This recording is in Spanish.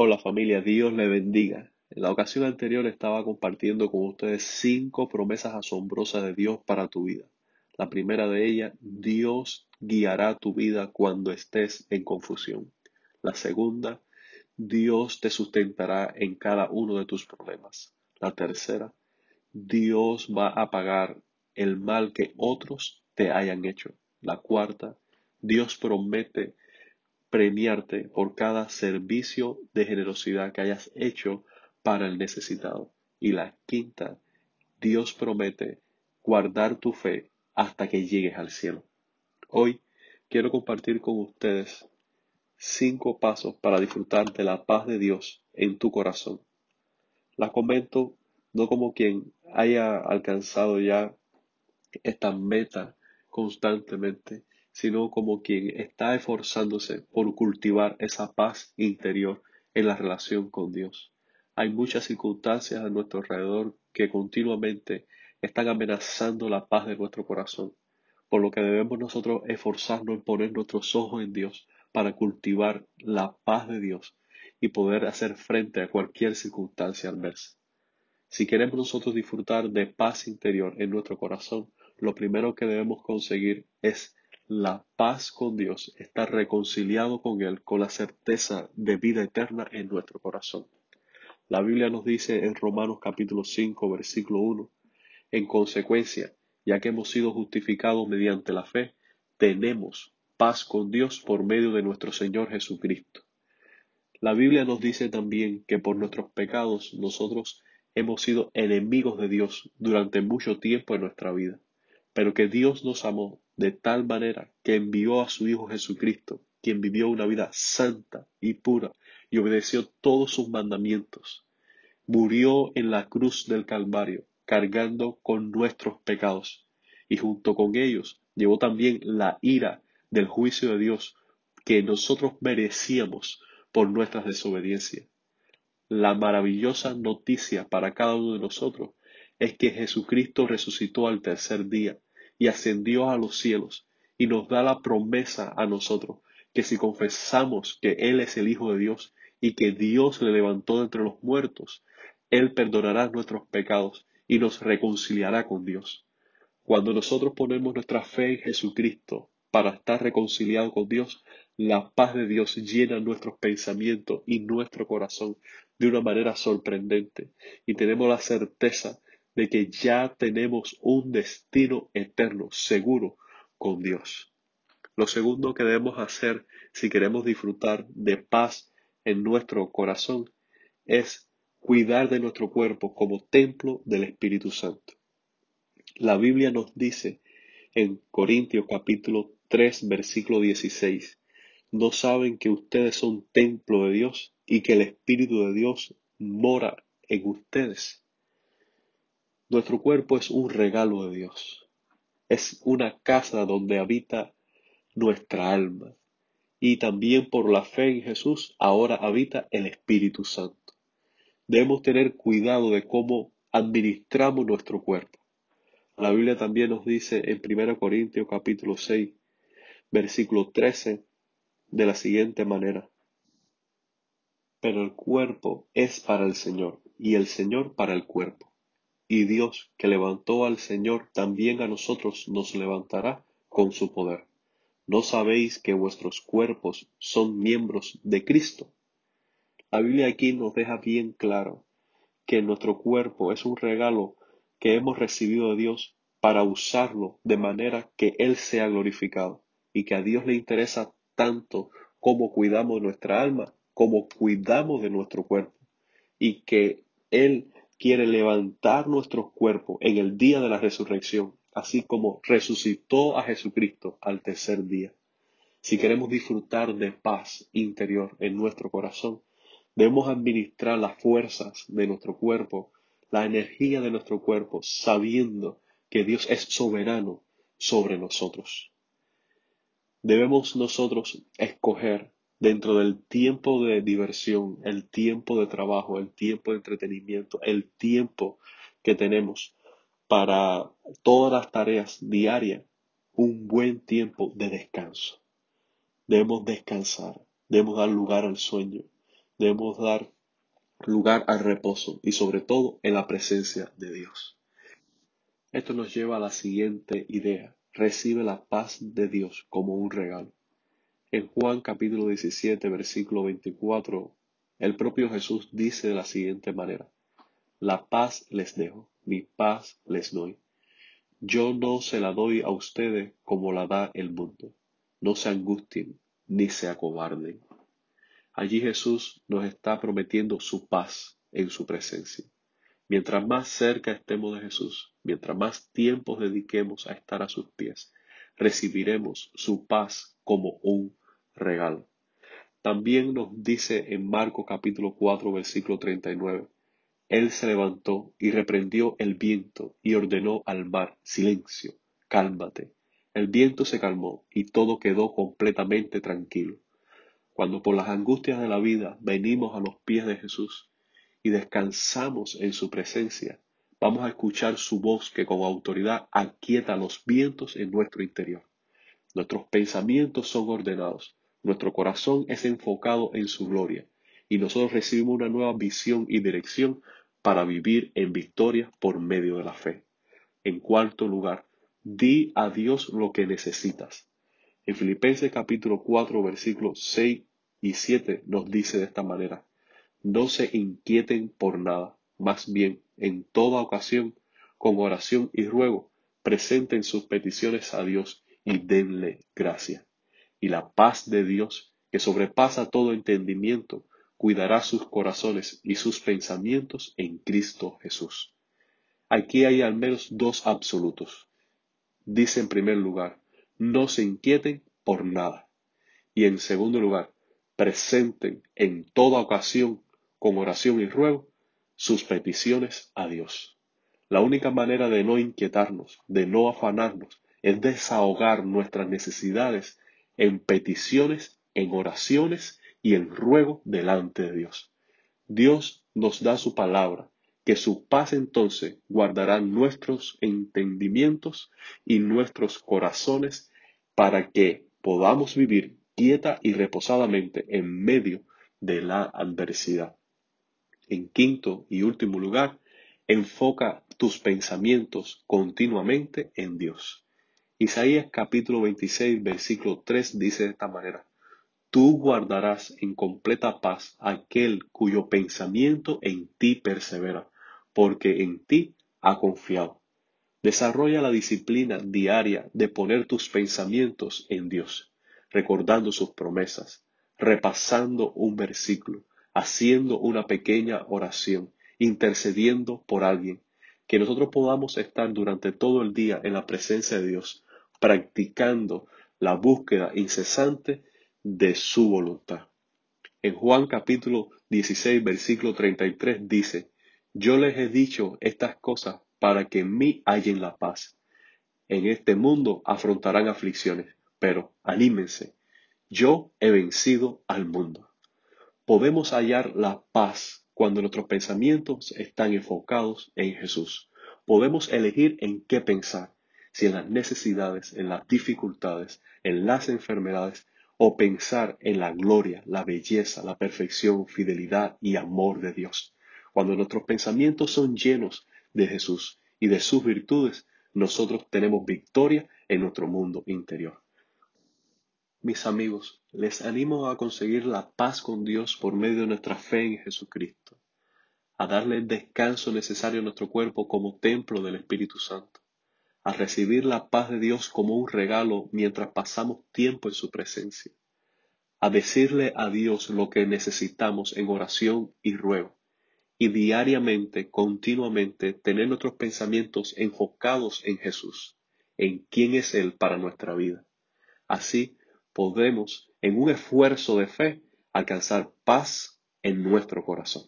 Hola familia, Dios le bendiga. En la ocasión anterior estaba compartiendo con ustedes cinco promesas asombrosas de Dios para tu vida. La primera de ellas, Dios guiará tu vida cuando estés en confusión. La segunda, Dios te sustentará en cada uno de tus problemas. La tercera, Dios va a pagar el mal que otros te hayan hecho. La cuarta, Dios promete premiarte por cada servicio de generosidad que hayas hecho para el necesitado. Y la quinta, Dios promete guardar tu fe hasta que llegues al cielo. Hoy quiero compartir con ustedes cinco pasos para disfrutar de la paz de Dios en tu corazón. La comento no como quien haya alcanzado ya esta meta constantemente, sino como quien está esforzándose por cultivar esa paz interior en la relación con Dios. Hay muchas circunstancias a nuestro alrededor que continuamente están amenazando la paz de nuestro corazón, por lo que debemos nosotros esforzarnos en poner nuestros ojos en Dios para cultivar la paz de Dios y poder hacer frente a cualquier circunstancia adversa. Si queremos nosotros disfrutar de paz interior en nuestro corazón, lo primero que debemos conseguir es la paz con Dios, estar reconciliado con Él, con la certeza de vida eterna en nuestro corazón. La Biblia nos dice en Romanos capítulo 5, versículo 1, en consecuencia, ya que hemos sido justificados mediante la fe, tenemos paz con Dios por medio de nuestro Señor Jesucristo. La Biblia nos dice también que por nuestros pecados nosotros hemos sido enemigos de Dios durante mucho tiempo en nuestra vida, pero que Dios nos amó de tal manera que envió a su Hijo Jesucristo, quien vivió una vida santa y pura y obedeció todos sus mandamientos. Murió en la cruz del Calvario, cargando con nuestros pecados, y junto con ellos llevó también la ira del juicio de Dios que nosotros merecíamos por nuestras desobediencias. La maravillosa noticia para cada uno de nosotros es que Jesucristo resucitó al tercer día y ascendió a los cielos y nos da la promesa a nosotros que si confesamos que Él es el Hijo de Dios y que Dios le levantó de entre los muertos, Él perdonará nuestros pecados y nos reconciliará con Dios. Cuando nosotros ponemos nuestra fe en Jesucristo para estar reconciliados con Dios, la paz de Dios llena nuestros pensamientos y nuestro corazón de una manera sorprendente y tenemos la certeza de que ya tenemos un destino eterno, seguro, con Dios. Lo segundo que debemos hacer si queremos disfrutar de paz en nuestro corazón es cuidar de nuestro cuerpo como templo del Espíritu Santo. La Biblia nos dice en Corintios capítulo 3 versículo 16, ¿no saben que ustedes son templo de Dios y que el Espíritu de Dios mora en ustedes? Nuestro cuerpo es un regalo de Dios. Es una casa donde habita nuestra alma. Y también por la fe en Jesús ahora habita el Espíritu Santo. Debemos tener cuidado de cómo administramos nuestro cuerpo. La Biblia también nos dice en 1 Corintios capítulo 6, versículo 13, de la siguiente manera. Pero el cuerpo es para el Señor y el Señor para el cuerpo. Y Dios que levantó al Señor también a nosotros nos levantará con su poder. ¿No sabéis que vuestros cuerpos son miembros de Cristo? La Biblia aquí nos deja bien claro que nuestro cuerpo es un regalo que hemos recibido de Dios para usarlo de manera que Él sea glorificado y que a Dios le interesa tanto como cuidamos nuestra alma, como cuidamos de nuestro cuerpo y que Él quiere levantar nuestros cuerpos en el día de la resurrección, así como resucitó a Jesucristo al tercer día. Si queremos disfrutar de paz interior en nuestro corazón, debemos administrar las fuerzas de nuestro cuerpo, la energía de nuestro cuerpo, sabiendo que Dios es soberano sobre nosotros. Debemos nosotros escoger dentro del tiempo de diversión, el tiempo de trabajo, el tiempo de entretenimiento, el tiempo que tenemos para todas las tareas diarias, un buen tiempo de descanso. Debemos descansar, debemos dar lugar al sueño, debemos dar lugar al reposo y sobre todo en la presencia de Dios. Esto nos lleva a la siguiente idea. Recibe la paz de Dios como un regalo. En Juan capítulo 17, versículo 24, el propio Jesús dice de la siguiente manera, La paz les dejo, mi paz les doy. Yo no se la doy a ustedes como la da el mundo. No se angustien ni se acobarden. Allí Jesús nos está prometiendo su paz en su presencia. Mientras más cerca estemos de Jesús, mientras más tiempo dediquemos a estar a sus pies, recibiremos su paz como un regalo. También nos dice en Marcos capítulo 4 versículo 39, Él se levantó y reprendió el viento y ordenó al mar, silencio, cálmate. El viento se calmó y todo quedó completamente tranquilo. Cuando por las angustias de la vida venimos a los pies de Jesús y descansamos en su presencia, vamos a escuchar su voz que con autoridad aquieta los vientos en nuestro interior. Nuestros pensamientos son ordenados, nuestro corazón es enfocado en su gloria y nosotros recibimos una nueva visión y dirección para vivir en victoria por medio de la fe. En cuarto lugar, di a Dios lo que necesitas. En Filipenses capítulo 4 versículos 6 y 7 nos dice de esta manera, no se inquieten por nada, más bien en toda ocasión, con oración y ruego, presenten sus peticiones a Dios y denle gracia. Y la paz de Dios, que sobrepasa todo entendimiento, cuidará sus corazones y sus pensamientos en Cristo Jesús. Aquí hay al menos dos absolutos. Dice en primer lugar, no se inquieten por nada. Y en segundo lugar, presenten en toda ocasión, con oración y ruego, sus peticiones a Dios. La única manera de no inquietarnos, de no afanarnos, es desahogar nuestras necesidades en peticiones, en oraciones y en ruego delante de Dios. Dios nos da su palabra, que su paz entonces guardará nuestros entendimientos y nuestros corazones para que podamos vivir quieta y reposadamente en medio de la adversidad. En quinto y último lugar, enfoca tus pensamientos continuamente en Dios. Isaías capítulo 26, versículo 3 dice de esta manera, Tú guardarás en completa paz aquel cuyo pensamiento en ti persevera, porque en ti ha confiado. Desarrolla la disciplina diaria de poner tus pensamientos en Dios recordando sus promesas, repasando un versículo, haciendo una pequeña oración, intercediendo por alguien, que nosotros podamos estar durante todo el día en la presencia de Dios, practicando la búsqueda incesante de su voluntad. En Juan capítulo 16, versículo 33 dice, Yo les he dicho estas cosas para que en mí hallen la paz. En este mundo afrontarán aflicciones, pero anímense, yo he vencido al mundo. Podemos hallar la paz cuando nuestros pensamientos están enfocados en Jesús. Podemos elegir en qué pensar, si en las necesidades, en las dificultades, en las enfermedades, o pensar en la gloria, la belleza, la perfección, fidelidad y amor de Dios. Cuando nuestros pensamientos son llenos de Jesús y de sus virtudes, nosotros tenemos victoria en nuestro mundo interior. Mis amigos, les animo a conseguir la paz con Dios por medio de nuestra fe en Jesucristo, a darle el descanso necesario a nuestro cuerpo como templo del Espíritu Santo, a recibir la paz de Dios como un regalo mientras pasamos tiempo en su presencia, a decirle a Dios lo que necesitamos en oración y ruego, y diariamente, continuamente, tener nuestros pensamientos enfocados en Jesús, en quién es Él para nuestra vida. Así, podemos, en un esfuerzo de fe, alcanzar paz en nuestro corazón.